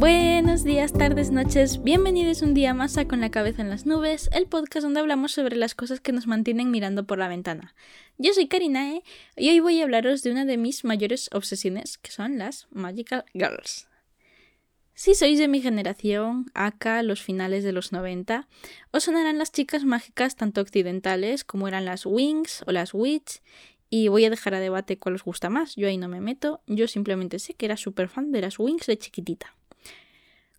Buenos días, tardes, noches, bienvenidos un día más a Con la cabeza en las nubes, el podcast donde hablamos sobre las cosas que nos mantienen mirando por la ventana. Yo soy Karinae y hoy voy a hablaros de una de mis mayores obsesiones, que son las Magical Girls. Si sois de mi generación, acá, los finales de los 90, os sonarán las chicas mágicas tanto occidentales como eran las Wings o las Witch, y voy a dejar a debate cuál os gusta más, yo ahí no me meto, yo simplemente sé que era súper fan de las Wings de chiquitita.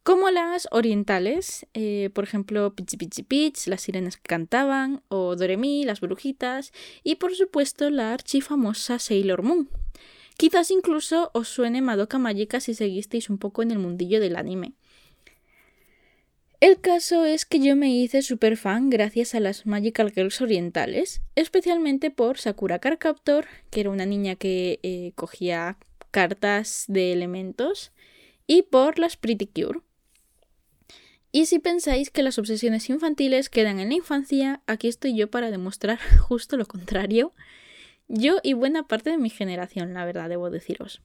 Como las orientales, eh, por ejemplo, Pichi Pichi Pitch, las sirenas que cantaban, o Doremi, las brujitas, y por supuesto la archifamosa Sailor Moon. Quizás incluso os suene Madoka Magica si seguisteis un poco en el mundillo del anime. El caso es que yo me hice super fan gracias a las Magical Girls orientales, especialmente por Sakura Carcaptor, que era una niña que eh, cogía cartas de elementos, y por las Pretty Cure, y si pensáis que las obsesiones infantiles quedan en la infancia, aquí estoy yo para demostrar justo lo contrario. Yo y buena parte de mi generación, la verdad, debo deciros.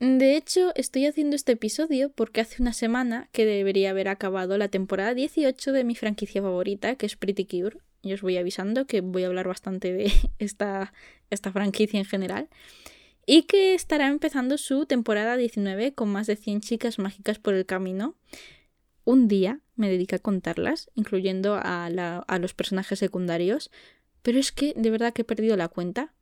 De hecho, estoy haciendo este episodio porque hace una semana que debería haber acabado la temporada 18 de mi franquicia favorita, que es Pretty Cure. Y os voy avisando que voy a hablar bastante de esta, esta franquicia en general. Y que estará empezando su temporada 19 con más de 100 chicas mágicas por el camino un día me dediqué a contarlas, incluyendo a, los personajes secundarios, pero es que de verdad que he perdido la cuenta.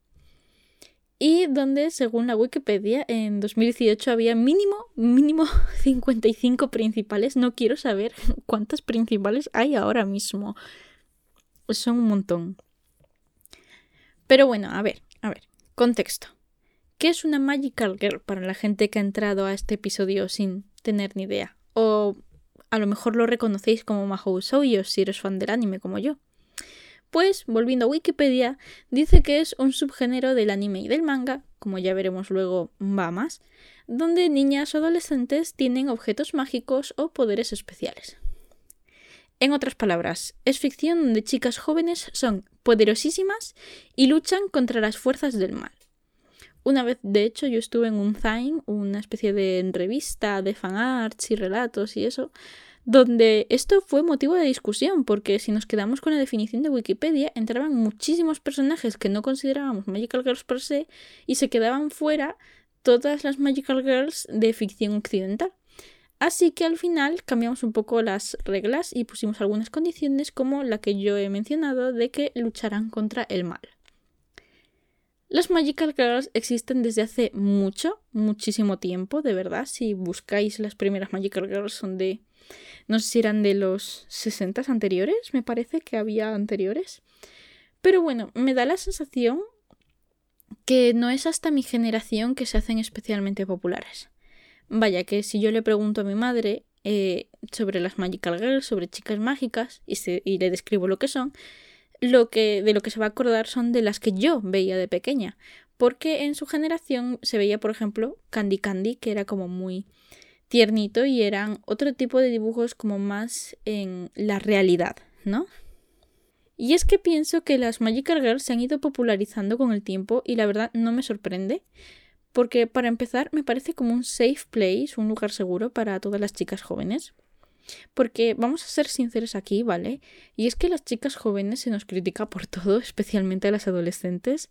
Y donde, según la Wikipedia, en 2018 había mínimo, mínimo 55 principales. No quiero saber cuántas principales hay ahora mismo. Son un montón. Pero bueno, a ver, a ver, contexto. ¿Qué es una Magical Girl para la gente que ha entrado a este episodio sin tener ni idea? A lo mejor lo reconocéis como Mahou Shoujo si eres fan del anime como yo. Pues, volviendo a Wikipedia, dice que es un subgénero del anime y del manga, como ya veremos luego va más, donde niñas o adolescentes tienen objetos mágicos o poderes especiales. En otras palabras, es ficción donde chicas jóvenes son poderosísimas y luchan contra las fuerzas del mal. Una vez, de hecho, yo estuve en un Zine, una especie de revista de fanarts y relatos y eso, donde esto fue motivo de discusión, porque si nos quedamos con la definición de Wikipedia, entraban muchísimos personajes que no considerábamos Magical Girls per se y se quedaban fuera todas las Magical Girls de ficción occidental. Así que al final cambiamos un poco las reglas y pusimos algunas condiciones como la que yo he mencionado de que lucharán contra el mal. Las Magical Girls existen desde hace mucho, muchísimo tiempo, de verdad. Si buscáis las primeras Magical Girls son de... No sé si eran de los 60 anteriores, me parece que había anteriores. Pero bueno, me da la sensación que no es hasta mi generación que se hacen especialmente populares. Vaya que si yo le pregunto a mi madre eh, sobre las Magical Girls, sobre chicas mágicas, y, y le describo lo que son, lo que, de lo que se va a acordar son de las que yo veía de pequeña. Porque en su generación se veía, por ejemplo, Candy Candy, que era como muy tiernito y eran otro tipo de dibujos como más en la realidad, ¿no? Y es que pienso que las Magical Girls se han ido popularizando con el tiempo y la verdad no me sorprende, porque para empezar me parece como un safe place, un lugar seguro para todas las chicas jóvenes. Porque vamos a ser sinceros aquí, ¿vale? Y es que las chicas jóvenes se nos critica por todo, especialmente a las adolescentes.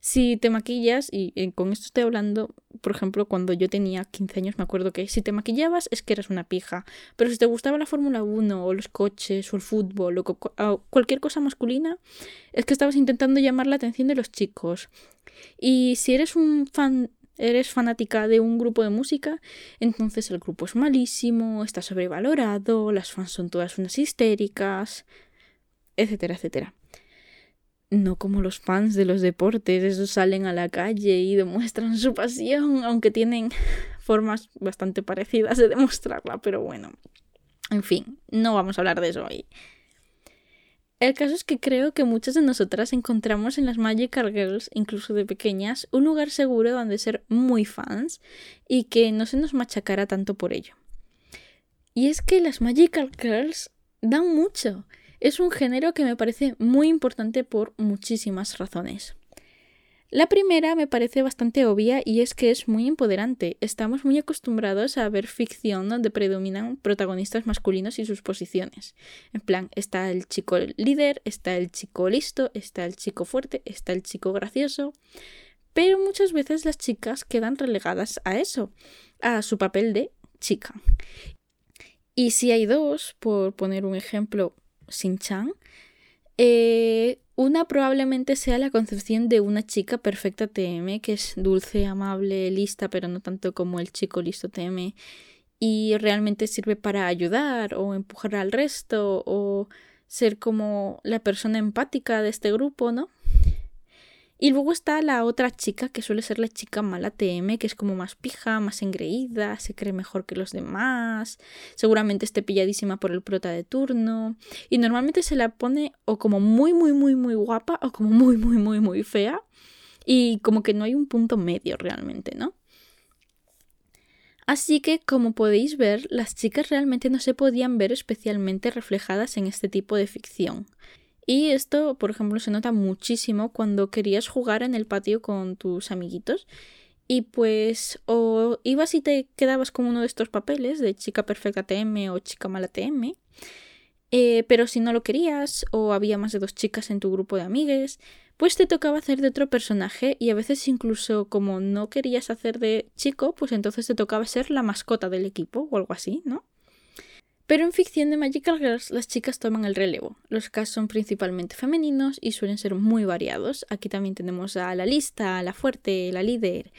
Si te maquillas, y eh, con esto estoy hablando, por ejemplo, cuando yo tenía 15 años, me acuerdo que si te maquillabas es que eras una pija. Pero si te gustaba la Fórmula 1, o los coches, o el fútbol, o cualquier cosa masculina, es que estabas intentando llamar la atención de los chicos. Y si eres un fan eres fanática de un grupo de música, entonces el grupo es malísimo, está sobrevalorado, las fans son todas unas histéricas, etcétera, etcétera. No como los fans de los deportes, esos salen a la calle y demuestran su pasión, aunque tienen formas bastante parecidas de demostrarla, pero bueno. En fin, no vamos a hablar de eso hoy. El caso es que creo que muchas de nosotras encontramos en las Magical Girls, incluso de pequeñas, un lugar seguro donde ser muy fans y que no se nos machacara tanto por ello. Y es que las Magical Girls dan mucho. Es un género que me parece muy importante por muchísimas razones. La primera me parece bastante obvia y es que es muy empoderante. Estamos muy acostumbrados a ver ficción donde predominan protagonistas masculinos y sus posiciones. En plan, está el chico líder, está el chico listo, está el chico fuerte, está el chico gracioso. Pero muchas veces las chicas quedan relegadas a eso, a su papel de chica. Y si hay dos, por poner un ejemplo, Sin-chan, eh, una probablemente sea la concepción de una chica perfecta TM, que es dulce, amable, lista, pero no tanto como el chico listo TM, y realmente sirve para ayudar o empujar al resto o ser como la persona empática de este grupo, ¿no? Y luego está la otra chica, que suele ser la chica mala TM, que es como más pija, más engreída, se cree mejor que los demás, seguramente esté pilladísima por el prota de turno. Y normalmente se la pone o como muy, muy, muy, muy guapa o como muy, muy, muy, muy fea. Y como que no hay un punto medio realmente, ¿no? Así que, como podéis ver, las chicas realmente no se podían ver especialmente reflejadas en este tipo de ficción. Y esto, por ejemplo, se nota muchísimo cuando querías jugar en el patio con tus amiguitos y pues o ibas y te quedabas con uno de estos papeles de chica perfecta TM o chica mala TM. Eh, pero si no lo querías o había más de dos chicas en tu grupo de amigues, pues te tocaba hacer de otro personaje y a veces incluso como no querías hacer de chico, pues entonces te tocaba ser la mascota del equipo o algo así, ¿no? Pero en ficción de Magical Girls las chicas toman el relevo. Los casos son principalmente femeninos y suelen ser muy variados. Aquí también tenemos a la lista, a la fuerte, la líder.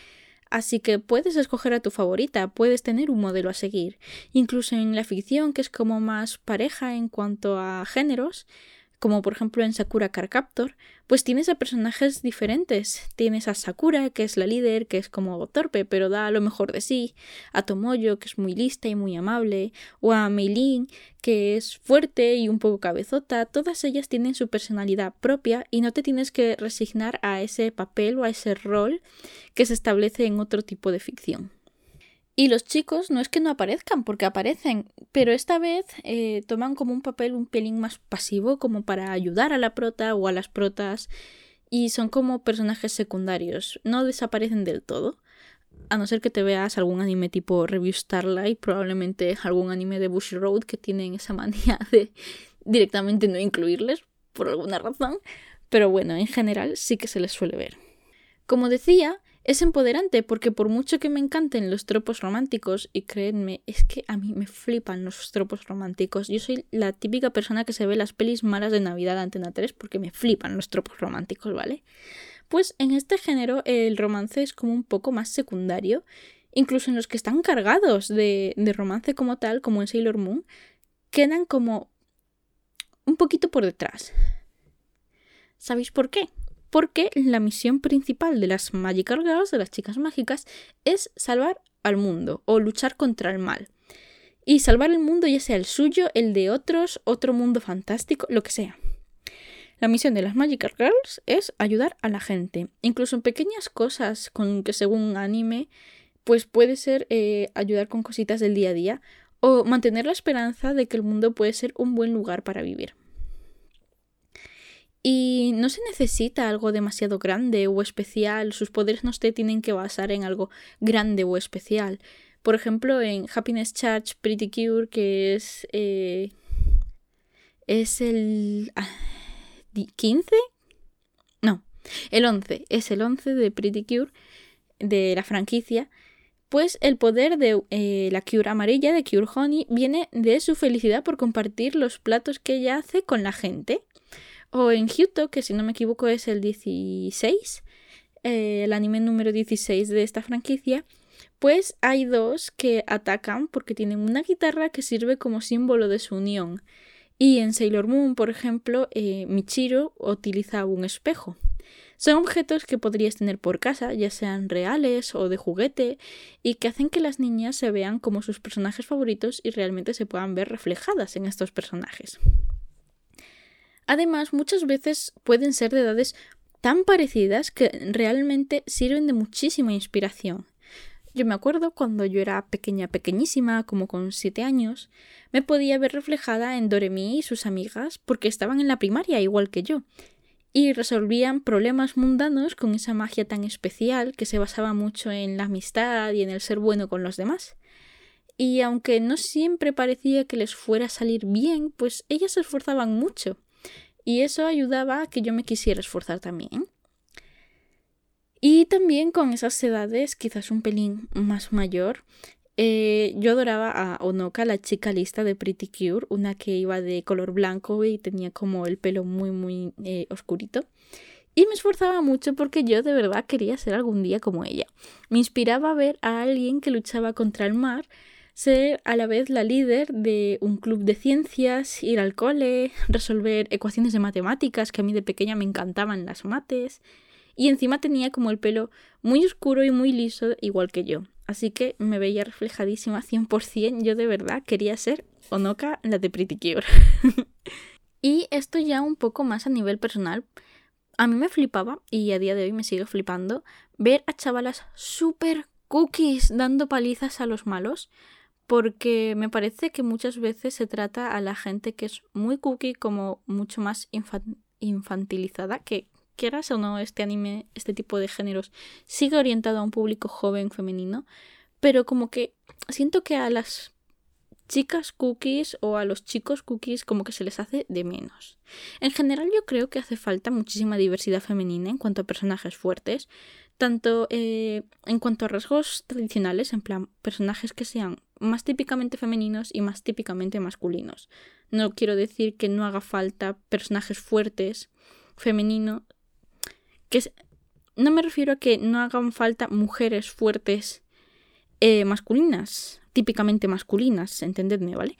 Así que puedes escoger a tu favorita, puedes tener un modelo a seguir. Incluso en la ficción, que es como más pareja en cuanto a géneros, como por ejemplo en Sakura Car Captor, pues tienes a personajes diferentes. Tienes a Sakura, que es la líder, que es como torpe, pero da lo mejor de sí, a Tomoyo, que es muy lista y muy amable, o a Meilin, que es fuerte y un poco cabezota. Todas ellas tienen su personalidad propia y no te tienes que resignar a ese papel o a ese rol que se establece en otro tipo de ficción. Y los chicos no es que no aparezcan, porque aparecen, pero esta vez eh, toman como un papel un pelín más pasivo, como para ayudar a la prota o a las protas, y son como personajes secundarios, no desaparecen del todo. A no ser que te veas algún anime tipo Review Starlight, probablemente algún anime de Bush Road que tienen esa manía de directamente no incluirles por alguna razón. Pero bueno, en general sí que se les suele ver. Como decía, es empoderante porque por mucho que me encanten los tropos románticos, y créanme, es que a mí me flipan los tropos románticos. Yo soy la típica persona que se ve las pelis malas de Navidad de Antena 3 porque me flipan los tropos románticos, ¿vale? Pues en este género el romance es como un poco más secundario, incluso en los que están cargados de, de romance como tal, como en Sailor Moon, quedan como un poquito por detrás. ¿Sabéis por qué? Porque la misión principal de las Magical Girls, de las chicas mágicas, es salvar al mundo o luchar contra el mal. Y salvar el mundo, ya sea el suyo, el de otros, otro mundo fantástico, lo que sea. La misión de las Magical Girls es ayudar a la gente, incluso en pequeñas cosas con que según anime, pues puede ser eh, ayudar con cositas del día a día o mantener la esperanza de que el mundo puede ser un buen lugar para vivir. Y no se necesita algo demasiado grande o especial, sus poderes no se tienen que basar en algo grande o especial. Por ejemplo, en Happiness Charge Pretty Cure, que es. Eh, es el. 15? Ah, no, el 11. Es el 11 de Pretty Cure, de la franquicia. Pues el poder de eh, la Cure amarilla, de Cure Honey, viene de su felicidad por compartir los platos que ella hace con la gente. O en Hyuto, que si no me equivoco es el 16, eh, el anime número 16 de esta franquicia, pues hay dos que atacan porque tienen una guitarra que sirve como símbolo de su unión. Y en Sailor Moon, por ejemplo, eh, Michiro utiliza un espejo. Son objetos que podrías tener por casa, ya sean reales o de juguete, y que hacen que las niñas se vean como sus personajes favoritos y realmente se puedan ver reflejadas en estos personajes. Además, muchas veces pueden ser de edades tan parecidas que realmente sirven de muchísima inspiración. Yo me acuerdo cuando yo era pequeña, pequeñísima, como con siete años, me podía ver reflejada en Doremi y sus amigas porque estaban en la primaria igual que yo. y resolvían problemas mundanos con esa magia tan especial que se basaba mucho en la amistad y en el ser bueno con los demás. Y aunque no siempre parecía que les fuera a salir bien, pues ellas se esforzaban mucho. Y eso ayudaba a que yo me quisiera esforzar también. Y también con esas edades, quizás un pelín más mayor, eh, yo adoraba a Onoka, la chica lista de Pretty Cure, una que iba de color blanco y tenía como el pelo muy, muy eh, oscurito. Y me esforzaba mucho porque yo de verdad quería ser algún día como ella. Me inspiraba a ver a alguien que luchaba contra el mar, ser a la vez la líder de un club de ciencias, ir al cole, resolver ecuaciones de matemáticas, que a mí de pequeña me encantaban las mates. Y encima tenía como el pelo muy oscuro y muy liso, igual que yo. Así que me veía reflejadísima 100%. Yo de verdad quería ser Onoka, la de Pretty Cure. y esto ya un poco más a nivel personal. A mí me flipaba, y a día de hoy me sigue flipando, ver a chavalas super cookies dando palizas a los malos. Porque me parece que muchas veces se trata a la gente que es muy cookie como mucho más infantilizada, que quieras o no, este anime, este tipo de géneros, sigue orientado a un público joven femenino, pero como que siento que a las chicas cookies o a los chicos cookies como que se les hace de menos. En general yo creo que hace falta muchísima diversidad femenina en cuanto a personajes fuertes, tanto eh, en cuanto a rasgos tradicionales, en plan personajes que sean más típicamente femeninos y más típicamente masculinos. No quiero decir que no haga falta personajes fuertes femeninos que no me refiero a que no hagan falta mujeres fuertes eh, masculinas, típicamente masculinas, entendedme, ¿vale?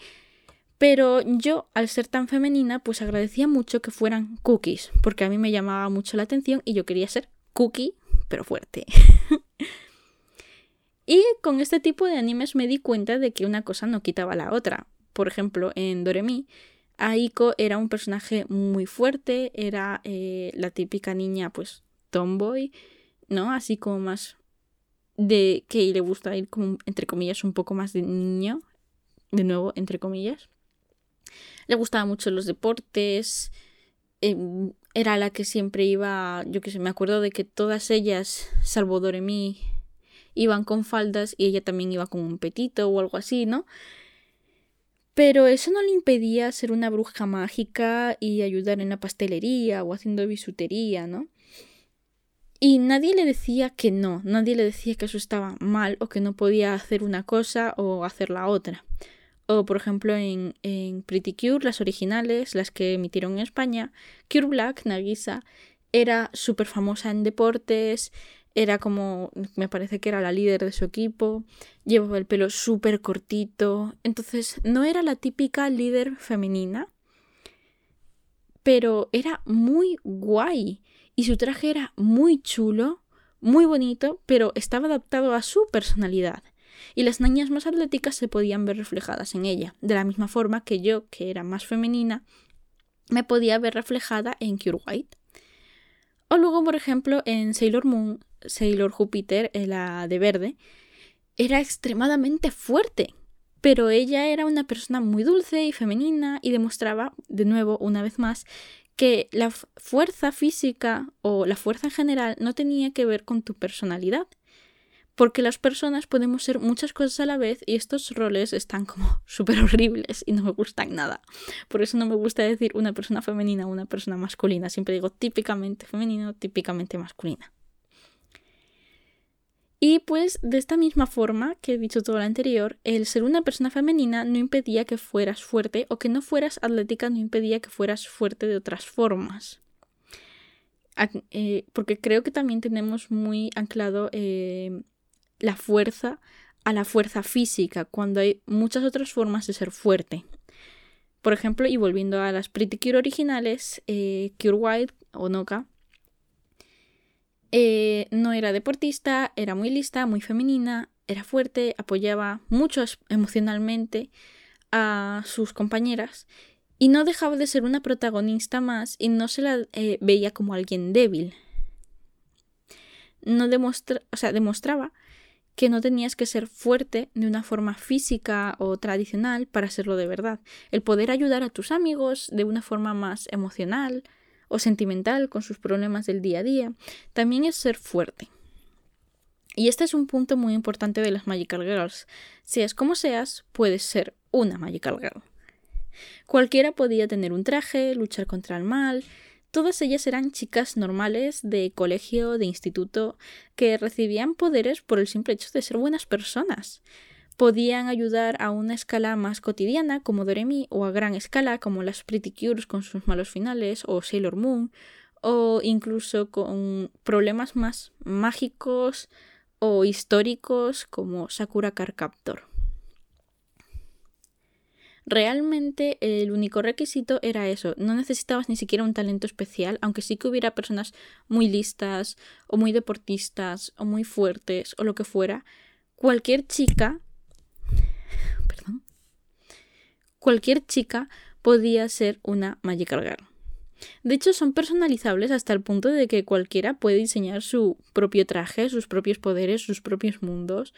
Pero yo, al ser tan femenina, pues agradecía mucho que fueran cookies, porque a mí me llamaba mucho la atención y yo quería ser cookie, pero fuerte. y con este tipo de animes me di cuenta de que una cosa no quitaba la otra. Por ejemplo, en Doremi, Aiko era un personaje muy fuerte, era eh, la típica niña, pues, tomboy, ¿no? Así como más de que le gusta ir como, entre comillas, un poco más de niño, de nuevo, entre comillas. Le gustaban mucho los deportes, em, era la que siempre iba, yo que sé, me acuerdo de que todas ellas, salvo Doremi, iban con faldas y ella también iba con un petito o algo así, ¿no? Pero eso no le impedía ser una bruja mágica y ayudar en la pastelería o haciendo bisutería, ¿no? Y nadie le decía que no, nadie le decía que eso estaba mal o que no podía hacer una cosa o hacer la otra. O por ejemplo en, en Pretty Cure, las originales, las que emitieron en España, Cure Black, Nagisa, era súper famosa en deportes, era como, me parece que era la líder de su equipo, llevaba el pelo súper cortito, entonces no era la típica líder femenina, pero era muy guay y su traje era muy chulo, muy bonito, pero estaba adaptado a su personalidad. Y las niñas más atléticas se podían ver reflejadas en ella, de la misma forma que yo, que era más femenina, me podía ver reflejada en Cure White. O luego, por ejemplo, en Sailor Moon, Sailor Júpiter, la de verde, era extremadamente fuerte, pero ella era una persona muy dulce y femenina y demostraba, de nuevo, una vez más, que la fuerza física o la fuerza en general no tenía que ver con tu personalidad, porque las personas podemos ser muchas cosas a la vez y estos roles están como súper horribles y no me gustan nada. Por eso no me gusta decir una persona femenina o una persona masculina, siempre digo típicamente femenino, típicamente masculina. Y pues de esta misma forma que he dicho todo lo anterior, el ser una persona femenina no impedía que fueras fuerte o que no fueras atlética no impedía que fueras fuerte de otras formas. Eh, porque creo que también tenemos muy anclado eh, la fuerza a la fuerza física, cuando hay muchas otras formas de ser fuerte. Por ejemplo, y volviendo a las Pretty Cure originales, eh, Cure White o Noka eh, no era deportista, era muy lista, muy femenina, era fuerte, apoyaba mucho emocionalmente a sus compañeras y no dejaba de ser una protagonista más y no se la eh, veía como alguien débil. No demostra o sea, demostraba que no tenías que ser fuerte de una forma física o tradicional para serlo de verdad. El poder ayudar a tus amigos de una forma más emocional o sentimental con sus problemas del día a día, también es ser fuerte. Y este es un punto muy importante de las Magical Girls. Seas como seas, puedes ser una Magical Girl. Cualquiera podía tener un traje, luchar contra el mal. Todas ellas eran chicas normales de colegio, de instituto, que recibían poderes por el simple hecho de ser buenas personas. Podían ayudar a una escala más cotidiana como Doremi o a gran escala como las Pretty Cures con sus malos finales o Sailor Moon o incluso con problemas más mágicos o históricos como Sakura Card Captor. Realmente el único requisito era eso, no necesitabas ni siquiera un talento especial, aunque sí que hubiera personas muy listas o muy deportistas o muy fuertes o lo que fuera, cualquier chica, perdón, cualquier chica podía ser una Magical Girl. De hecho, son personalizables hasta el punto de que cualquiera puede diseñar su propio traje, sus propios poderes, sus propios mundos,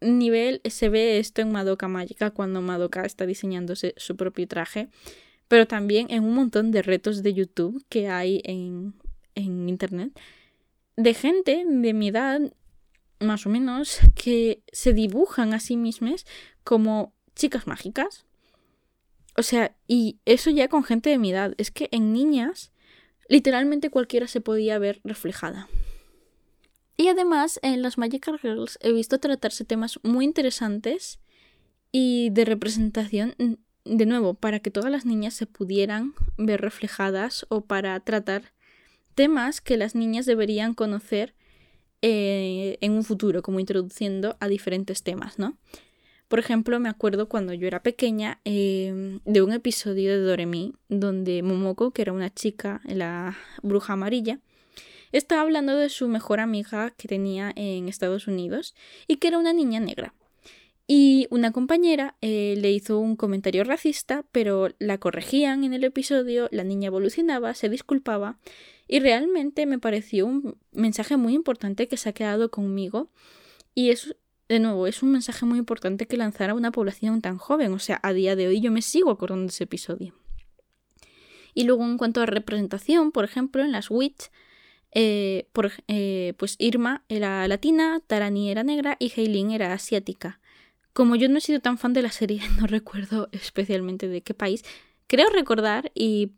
nivel se ve esto en Madoka Mágica cuando Madoka está diseñándose su propio traje, pero también en un montón de retos de YouTube que hay en, en internet de gente de mi edad, más o menos, que se dibujan a sí mismas como chicas mágicas. O sea, y eso ya con gente de mi edad. Es que en niñas, literalmente cualquiera se podía ver reflejada. Y además en las Magical Girls he visto tratarse temas muy interesantes y de representación, de nuevo, para que todas las niñas se pudieran ver reflejadas o para tratar temas que las niñas deberían conocer eh, en un futuro, como introduciendo a diferentes temas, ¿no? Por ejemplo, me acuerdo cuando yo era pequeña em, de un episodio de Doremi donde Momoko, que era una chica, la bruja amarilla, estaba hablando de su mejor amiga que tenía en Estados Unidos y que era una niña negra. Y una compañera eh, le hizo un comentario racista, pero la corregían en el episodio, la niña evolucionaba, se disculpaba y realmente me pareció un mensaje muy importante que se ha quedado conmigo y es, de nuevo, es un mensaje muy importante que lanzara a una población tan joven, o sea, a día de hoy yo me sigo acordando de ese episodio. Y luego en cuanto a representación, por ejemplo, en las Witch eh, por, eh, pues Irma era latina, Tarani era negra y Heilin era asiática. Como yo no he sido tan fan de la serie, no recuerdo especialmente de qué país, creo recordar y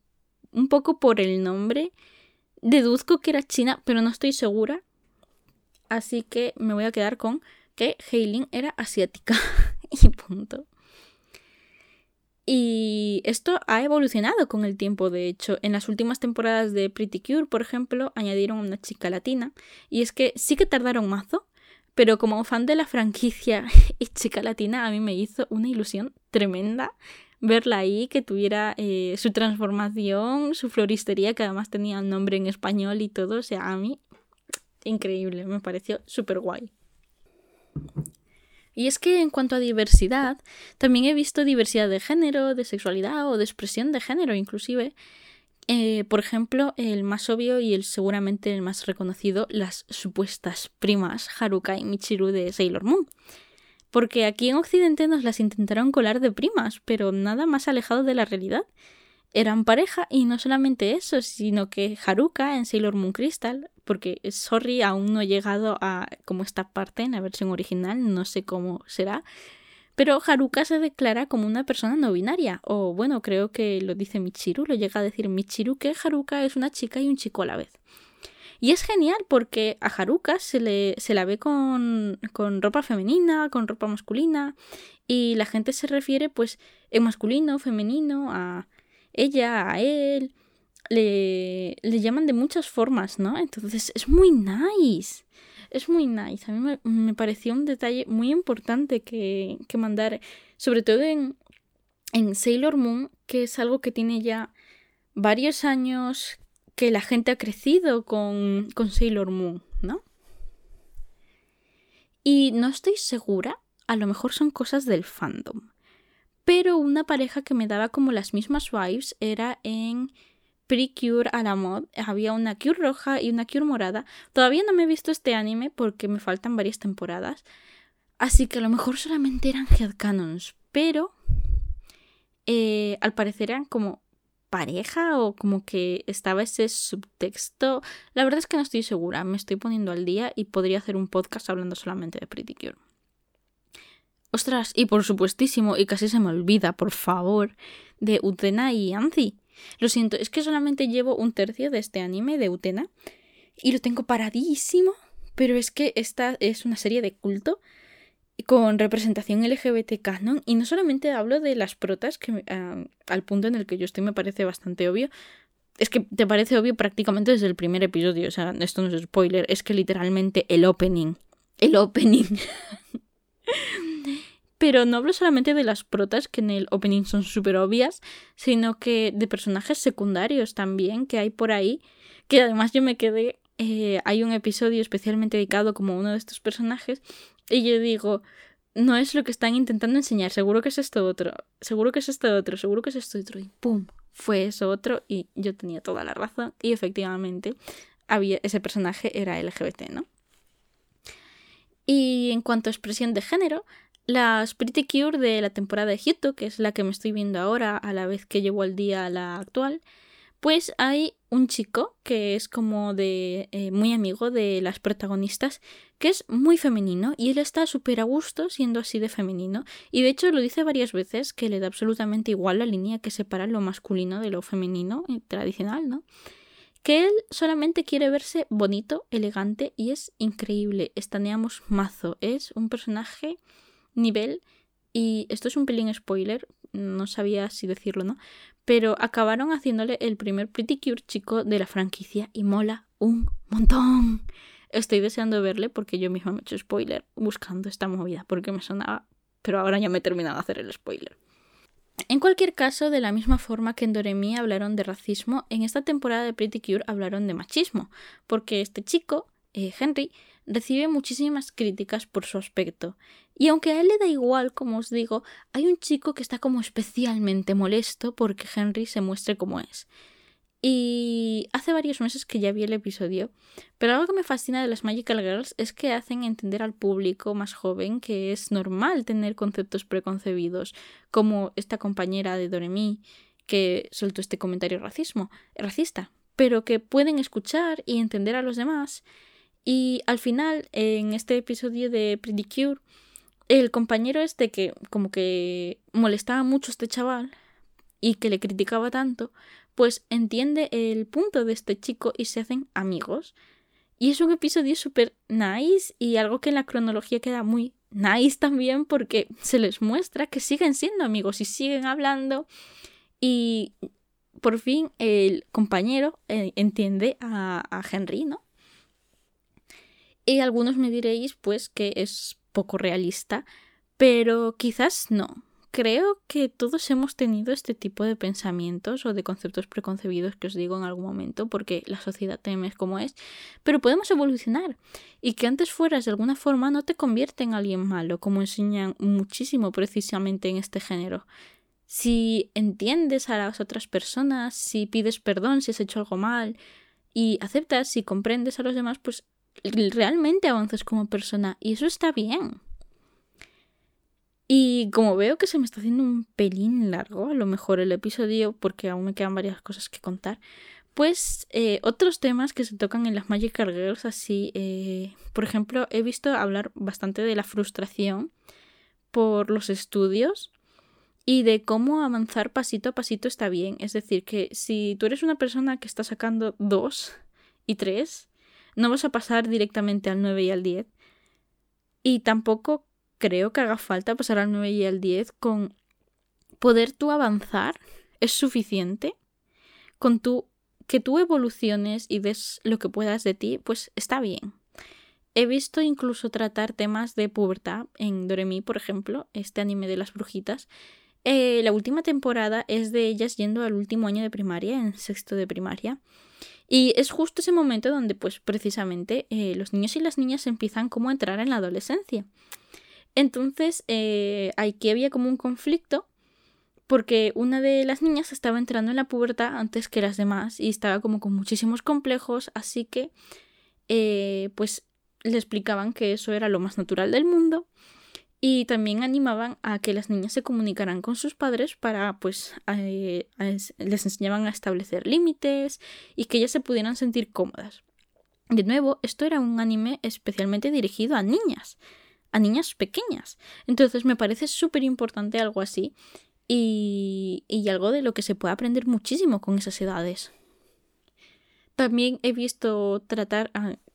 un poco por el nombre, deduzco que era China, pero no estoy segura. Así que me voy a quedar con que Heilin era asiática. y punto. Y esto ha evolucionado con el tiempo, de hecho. En las últimas temporadas de Pretty Cure, por ejemplo, añadieron una chica latina. Y es que sí que tardaron mazo, pero como fan de la franquicia y chica latina, a mí me hizo una ilusión tremenda verla ahí, que tuviera eh, su transformación, su floristería, que además tenía un nombre en español y todo. O sea, a mí, increíble, me pareció súper guay. Y es que en cuanto a diversidad, también he visto diversidad de género, de sexualidad o de expresión de género inclusive. Eh, por ejemplo, el más obvio y el seguramente el más reconocido, las supuestas primas Haruka y Michiru de Sailor Moon. Porque aquí en Occidente nos las intentaron colar de primas, pero nada más alejado de la realidad eran pareja y no solamente eso, sino que Haruka en Sailor Moon Crystal, porque sorry, aún no he llegado a como esta parte en la versión original, no sé cómo será, pero Haruka se declara como una persona no binaria, o bueno, creo que lo dice Michiru, lo llega a decir Michiru que Haruka es una chica y un chico a la vez. Y es genial porque a Haruka se, le, se la ve con, con ropa femenina, con ropa masculina, y la gente se refiere pues en masculino, femenino, a ella, a él, le, le llaman de muchas formas, ¿no? Entonces es muy nice. Es muy nice. A mí me, pareció un detalle muy importante que, que mandar, sobre todo en, en Sailor Moon, que es algo que tiene ya varios años que la gente ha crecido con, con Sailor Moon, ¿no? Y no estoy segura, a lo mejor son cosas del fandom, pero una pareja que me daba como las mismas vibes era en Pre-Cure a la mod. Había una Cure roja y una Cure morada. Todavía no me he visto este anime porque me faltan varias temporadas. Así que a lo mejor solamente eran headcanons. Pero eh, al parecer eran como pareja o como que estaba ese subtexto. La verdad es que no estoy segura, me estoy poniendo al día y podría hacer un podcast hablando solamente de Pretty Cure. Ostras, y por supuestísimo, y casi se me olvida, por favor, de Utena y Anzi. Lo siento, es que solamente llevo un tercio de este anime de Utena y lo tengo paradísimo, pero es que esta es una serie de culto con representación LGBT canon y no solamente hablo de las protas que ah, al punto en el que yo estoy me parece bastante obvio es que te parece obvio prácticamente desde el primer episodio o sea esto no es spoiler es que literalmente el opening el opening pero no hablo solamente de las protas que en el opening son súper obvias sino que de personajes secundarios también que hay por ahí que además yo me quedé eh, hay un episodio especialmente dedicado como uno de estos personajes y yo digo, no es lo que están intentando enseñar, seguro que es esto otro, seguro que es esto otro, seguro que es esto otro. Y ¡pum! Fue eso otro y yo tenía toda la razón y efectivamente había, ese personaje era LGBT, ¿no? Y en cuanto a expresión de género, la Pretty Cure de la temporada de Hito, que es la que me estoy viendo ahora a la vez que llevo al día la actual, pues hay un chico que es como de eh, muy amigo de las protagonistas, que es muy femenino y él está súper a gusto siendo así de femenino. Y de hecho lo dice varias veces que le da absolutamente igual la línea que separa lo masculino de lo femenino eh, tradicional, ¿no? Que él solamente quiere verse bonito, elegante y es increíble. Estaneamos mazo. Es un personaje nivel y esto es un pelín spoiler, no sabía si decirlo, ¿no? Pero acabaron haciéndole el primer Pretty Cure chico de la franquicia y mola un montón. Estoy deseando verle porque yo misma me he hecho spoiler buscando esta movida porque me sonaba, pero ahora ya me he terminado de hacer el spoiler. En cualquier caso, de la misma forma que en Doremi hablaron de racismo, en esta temporada de Pretty Cure hablaron de machismo, porque este chico, eh, Henry, recibe muchísimas críticas por su aspecto. Y aunque a él le da igual, como os digo, hay un chico que está como especialmente molesto porque Henry se muestre como es. Y hace varios meses que ya vi el episodio, pero algo que me fascina de las Magical Girls es que hacen entender al público más joven que es normal tener conceptos preconcebidos, como esta compañera de Doremi que soltó este comentario racismo, racista, pero que pueden escuchar y entender a los demás. Y al final, en este episodio de Pretty Cure, el compañero este que como que molestaba mucho a este chaval y que le criticaba tanto, pues entiende el punto de este chico y se hacen amigos. Y es un episodio súper nice y algo que en la cronología queda muy nice también porque se les muestra que siguen siendo amigos y siguen hablando y por fin el compañero eh, entiende a, a Henry, ¿no? Y algunos me diréis, pues, que es poco realista, pero quizás no. Creo que todos hemos tenido este tipo de pensamientos o de conceptos preconcebidos que os digo en algún momento, porque la sociedad teme como es, pero podemos evolucionar. Y que antes fueras de alguna forma no te convierte en alguien malo, como enseñan muchísimo precisamente en este género. Si entiendes a las otras personas, si pides perdón si has hecho algo mal, y aceptas y comprendes a los demás, pues realmente avanzas como persona y eso está bien. Y como veo que se me está haciendo un pelín largo, a lo mejor el episodio, porque aún me quedan varias cosas que contar, pues eh, otros temas que se tocan en las Magical Girls, así, eh, por ejemplo, he visto hablar bastante de la frustración por los estudios y de cómo avanzar pasito a pasito está bien. Es decir, que si tú eres una persona que está sacando dos y tres, no vas a pasar directamente al 9 y al 10. Y tampoco creo que haga falta pasar al 9 y al 10 con poder tú avanzar es suficiente. Con tu que tú evoluciones y des lo que puedas de ti, pues está bien. He visto incluso tratar temas de pubertad en Doremi, por ejemplo, este anime de las brujitas. Eh, la última temporada es de ellas yendo al último año de primaria, en sexto de primaria. Y es justo ese momento donde, pues precisamente, eh, los niños y las niñas empiezan como a entrar en la adolescencia. Entonces, eh, aquí había como un conflicto porque una de las niñas estaba entrando en la pubertad antes que las demás y estaba como con muchísimos complejos, así que, eh, pues, le explicaban que eso era lo más natural del mundo y también animaban a que las niñas se comunicaran con sus padres para, pues, les enseñaban a establecer límites y que ellas se pudieran sentir cómodas. De nuevo, esto era un anime especialmente dirigido a niñas, a niñas pequeñas. Entonces me parece súper importante algo así y, y algo de lo que se puede aprender muchísimo con esas edades. También he visto tratar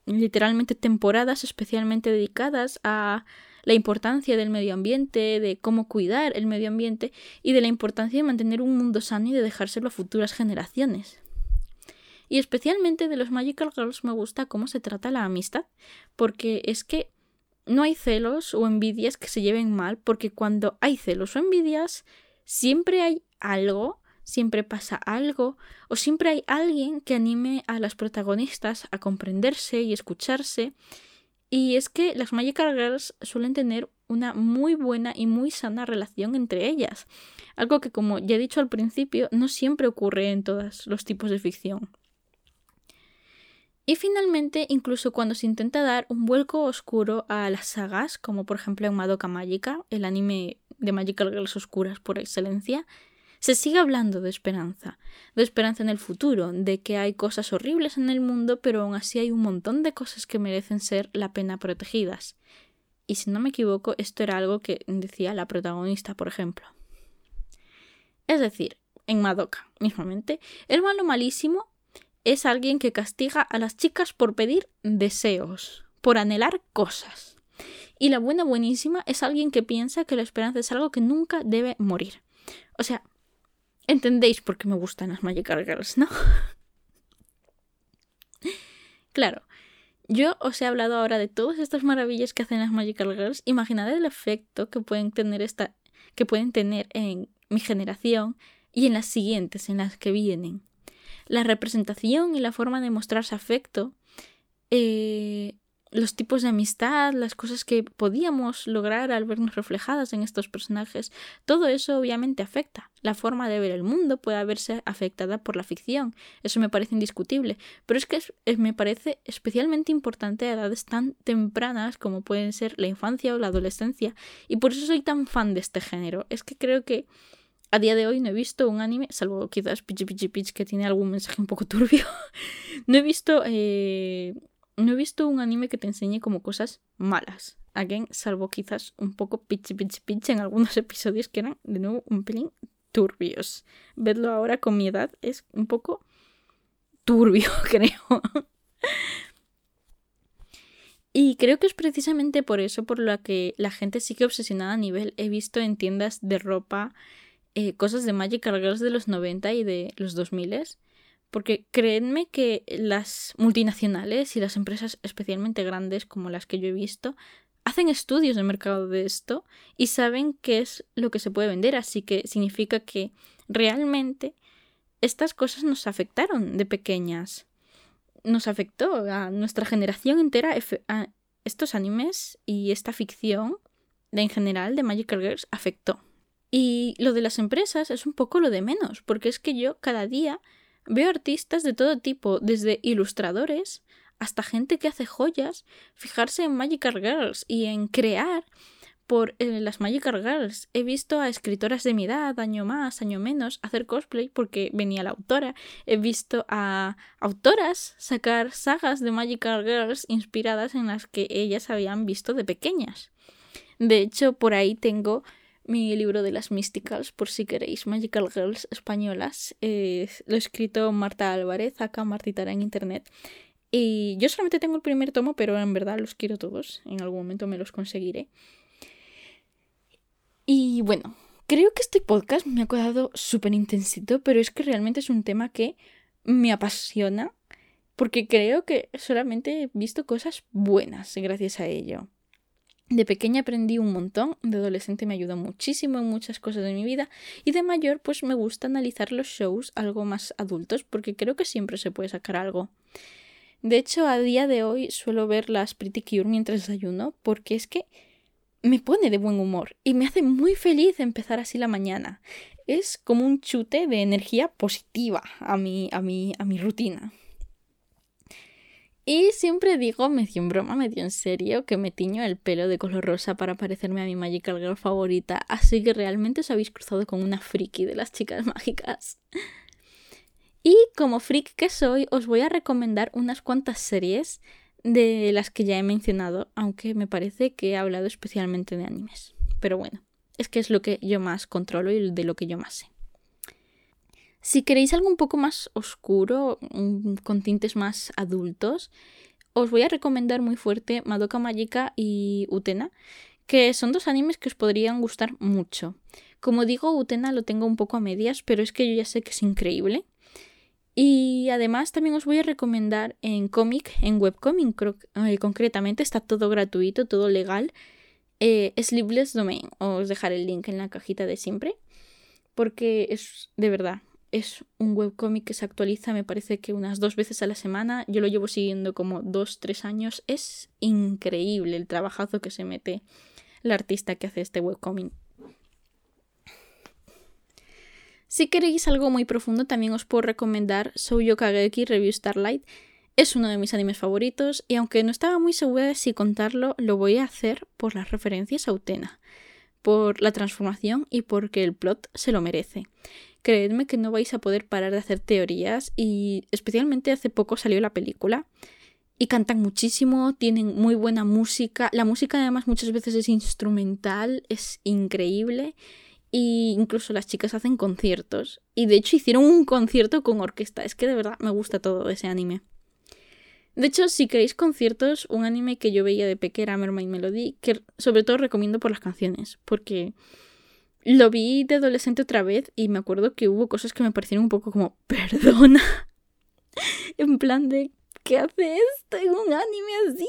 literalmente temporadas especialmente dedicadas a la importancia del medio ambiente, de cómo cuidar el medio ambiente y de la importancia de mantener un mundo sano y de dejárselo a futuras generaciones. Y especialmente de los Magical Girls me gusta cómo se trata la amistad, porque es que no hay celos o envidias que se lleven mal, porque cuando hay celos o envidias, siempre hay algo, siempre pasa algo, o siempre hay alguien que anime a las protagonistas a comprenderse y escucharse y es que las Magical Girls suelen tener una muy buena y muy sana relación entre ellas, algo que como ya he dicho al principio no siempre ocurre en todos los tipos de ficción. Y finalmente, incluso cuando se intenta dar un vuelco oscuro a las sagas, como por ejemplo en Madoka Magica, el anime de Magical Girls oscuras por excelencia, se sigue hablando de esperanza, de esperanza en el futuro, de que hay cosas horribles en el mundo, pero aún así hay un montón de cosas que merecen ser la pena protegidas. Y si no me equivoco, esto era algo que decía la protagonista, por ejemplo. Es decir, en Madoka, mismamente, el malo malísimo es alguien que castiga a las chicas por pedir deseos, por anhelar cosas. Y la buena buenísima es alguien que piensa que la esperanza es algo que nunca debe morir. O sea, Entendéis por qué me gustan las Magical Girls, ¿no? claro, yo os he hablado ahora de todas estas maravillas que hacen las Magical Girls. Imaginad el efecto que pueden tener esta, que pueden tener en mi generación y en las siguientes, en las que vienen. La representación y la forma de mostrarse afecto eh, los tipos de amistad, las cosas que podíamos lograr al vernos reflejadas en estos personajes, todo eso obviamente afecta. La forma de ver el mundo puede verse afectada por la ficción, eso me parece indiscutible, pero es que me parece especialmente importante a edades tan tempranas como pueden ser la infancia o la adolescencia, y por eso soy tan fan de este género. Es que creo que a día de hoy no he visto un anime, salvo quizás Pichi Pichi Pitch que tiene algún mensaje un poco turbio, no he visto... Eh no he visto un anime que te enseñe como cosas malas. Again, salvo quizás un poco pitch, pitch, pitch en algunos episodios que eran de nuevo un pelín turbios. Vedlo ahora con mi edad es un poco turbio, creo. y creo que es precisamente por eso por lo que la gente sigue obsesionada a nivel. He visto en tiendas de ropa eh, cosas de Magical Girls de los 90 y de los 2000 porque créanme que las multinacionales y las empresas especialmente grandes como las que yo he visto hacen estudios de mercado de esto y saben qué es lo que se puede vender, así que significa que realmente estas cosas nos afectaron de pequeñas. Nos afectó a nuestra generación entera a estos animes y esta ficción en general de Magical Girls afectó. Y lo de las empresas es un poco lo de menos, porque es que yo cada día Veo artistas de todo tipo, desde ilustradores hasta gente que hace joyas, fijarse en Magical Girls y en crear por eh, las Magical Girls. He visto a escritoras de mi edad, año más, año menos, hacer cosplay porque venía la autora. He visto a autoras sacar sagas de Magical Girls inspiradas en las que ellas habían visto de pequeñas. De hecho, por ahí tengo mi libro de las Mysticals, por si queréis, Magical Girls españolas. Eh, lo he escrito Marta Álvarez, acá Martitara en internet. Y yo solamente tengo el primer tomo, pero en verdad los quiero todos. En algún momento me los conseguiré. Y bueno, creo que este podcast me ha quedado súper intensito, pero es que realmente es un tema que me apasiona. Porque creo que solamente he visto cosas buenas gracias a ello. De pequeña aprendí un montón, de adolescente me ayudó muchísimo en muchas cosas de mi vida y de mayor pues me gusta analizar los shows algo más adultos porque creo que siempre se puede sacar algo. De hecho, a día de hoy suelo ver las Pretty Cure mientras desayuno porque es que me pone de buen humor y me hace muy feliz empezar así la mañana. Es como un chute de energía positiva a mi, a mi, a mi rutina. Y siempre digo, medio en broma, medio en serio, que me tiño el pelo de color rosa para parecerme a mi Magical Girl favorita, así que realmente os habéis cruzado con una friki de las chicas mágicas. Y como freak que soy, os voy a recomendar unas cuantas series de las que ya he mencionado, aunque me parece que he hablado especialmente de animes. Pero bueno, es que es lo que yo más controlo y de lo que yo más sé. Si queréis algo un poco más oscuro, con tintes más adultos, os voy a recomendar muy fuerte Madoka Magica y Utena, que son dos animes que os podrían gustar mucho. Como digo, Utena lo tengo un poco a medias, pero es que yo ya sé que es increíble. Y además también os voy a recomendar en cómic, en webcomic eh, concretamente, está todo gratuito, todo legal. Eh, Sleepless Domain, os dejaré el link en la cajita de siempre, porque es de verdad es un webcómic que se actualiza, me parece que unas dos veces a la semana. Yo lo llevo siguiendo como dos, tres años. Es increíble el trabajazo que se mete la artista que hace este webcómic. Si queréis algo muy profundo, también os puedo recomendar Souyo Kageki Review Starlight. Es uno de mis animes favoritos y aunque no estaba muy segura de si contarlo, lo voy a hacer por las referencias a Utena, por la transformación y porque el plot se lo merece creedme que no vais a poder parar de hacer teorías y especialmente hace poco salió la película y cantan muchísimo, tienen muy buena música, la música además muchas veces es instrumental, es increíble e incluso las chicas hacen conciertos y de hecho hicieron un concierto con orquesta, es que de verdad me gusta todo ese anime. De hecho, si queréis conciertos, un anime que yo veía de pequeña, Mermaid Melody, que sobre todo recomiendo por las canciones, porque lo vi de adolescente otra vez y me acuerdo que hubo cosas que me parecieron un poco como, perdona. en plan de, ¿qué hace esto en un anime así?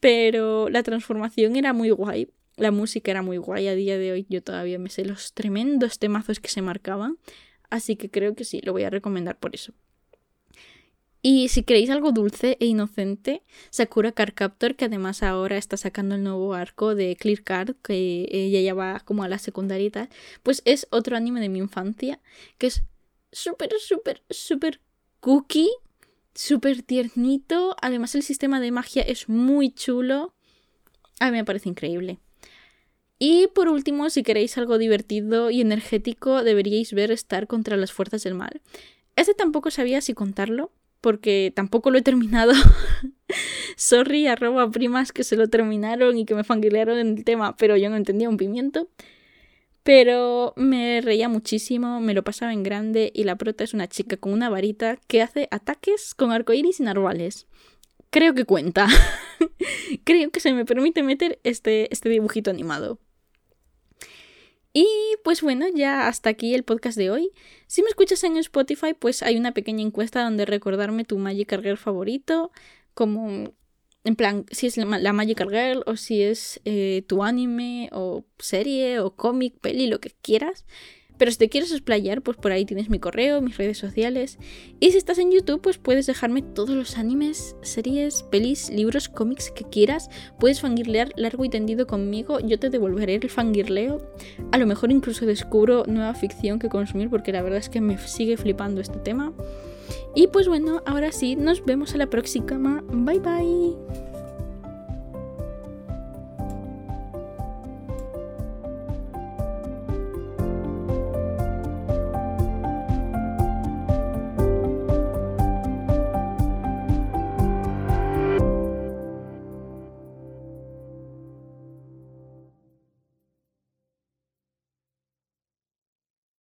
Pero la transformación era muy guay. La música era muy guay. A día de hoy yo todavía me sé los tremendos temazos que se marcaban. Así que creo que sí, lo voy a recomendar por eso. Y si queréis algo dulce e inocente, Sakura Card Captor, que además ahora está sacando el nuevo arco de Clear Card, que ella ya va como a la secundaria y tal, pues es otro anime de mi infancia, que es súper, súper, súper cookie, súper tiernito. Además el sistema de magia es muy chulo. A mí me parece increíble. Y por último, si queréis algo divertido y energético, deberíais ver Star contra las fuerzas del mal. Este tampoco sabía si contarlo, porque tampoco lo he terminado. Sorry, arroba primas que se lo terminaron y que me fanguilearon en el tema, pero yo no entendía un pimiento. Pero me reía muchísimo, me lo pasaba en grande y la prota es una chica con una varita que hace ataques con arcoíris y narvales. Creo que cuenta. Creo que se me permite meter este, este dibujito animado. Y pues bueno, ya hasta aquí el podcast de hoy. Si me escuchas en Spotify, pues hay una pequeña encuesta donde recordarme tu Magic Girl favorito, como en plan, si es la, Magic Girl o si es eh, tu anime o serie o cómic, peli, lo que quieras. Pero si te quieres explayar, pues por ahí tienes mi correo, mis redes sociales. Y si estás en YouTube, pues puedes dejarme todos los animes, series, pelis, libros, cómics que quieras. Puedes fangirlear largo y tendido conmigo. Yo te devolveré el fangirleo. A lo mejor incluso descubro nueva ficción que consumir porque la verdad es que me sigue flipando este tema. Y pues bueno, ahora sí, nos vemos a la próxima. Bye bye.